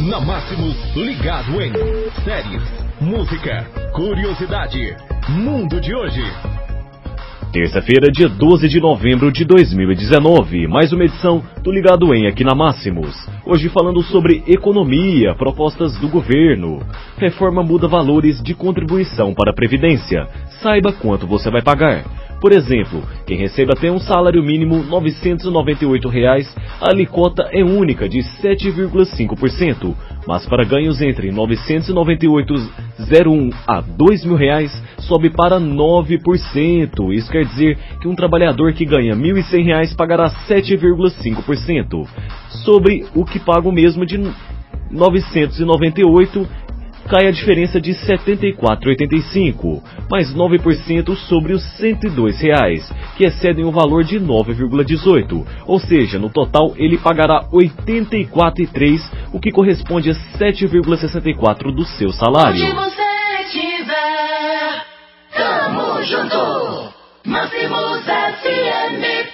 Na Máximos, ligado em séries, música, curiosidade, mundo de hoje. Terça-feira, dia 12 de novembro de 2019, mais uma edição do Ligado em aqui na Máximos. Hoje falando sobre economia, propostas do governo. Reforma muda valores de contribuição para a Previdência. Saiba quanto você vai pagar. Por exemplo, quem recebe até um salário mínimo 998 reais, a alíquota é única de 7,5%, mas para ganhos entre R$ 998,01 a 2.000 reais, sobe para 9%. Isso quer dizer que um trabalhador que ganha 1.100 reais pagará 7,5%. Sobre o que paga o mesmo de 998 cai a diferença de 74,85, mais 9% sobre os 102 reais, que excedem o valor de 9,18, ou seja, no total ele pagará 84,3, o que corresponde a 7,64 do seu salário. Tamo junto, Máximos FM